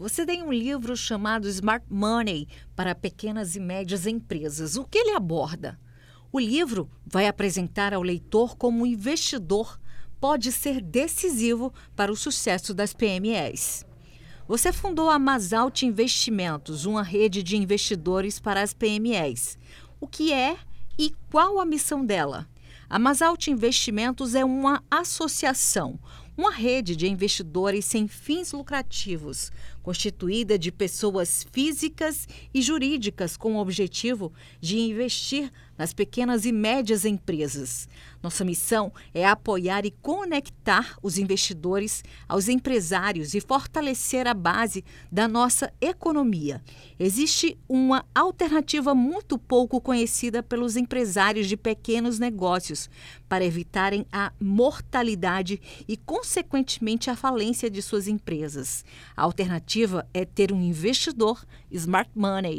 Você tem um livro chamado Smart Money para pequenas e médias empresas. O que ele aborda? O livro vai apresentar ao leitor como o investidor pode ser decisivo para o sucesso das PMEs. Você fundou a Masalt Investimentos, uma rede de investidores para as PMEs. O que é e qual a missão dela? A Masalt Investimentos é uma associação, uma rede de investidores sem fins lucrativos, constituída de pessoas físicas e jurídicas com o objetivo de investir nas pequenas e médias empresas. Nossa missão é apoiar e conectar os investidores aos empresários e fortalecer a base da nossa economia. Existe uma alternativa muito pouco conhecida pelos empresários de pequenos negócios para evitarem a mortalidade e, consequentemente, a falência de suas empresas. A alternativa é ter um investidor smart money.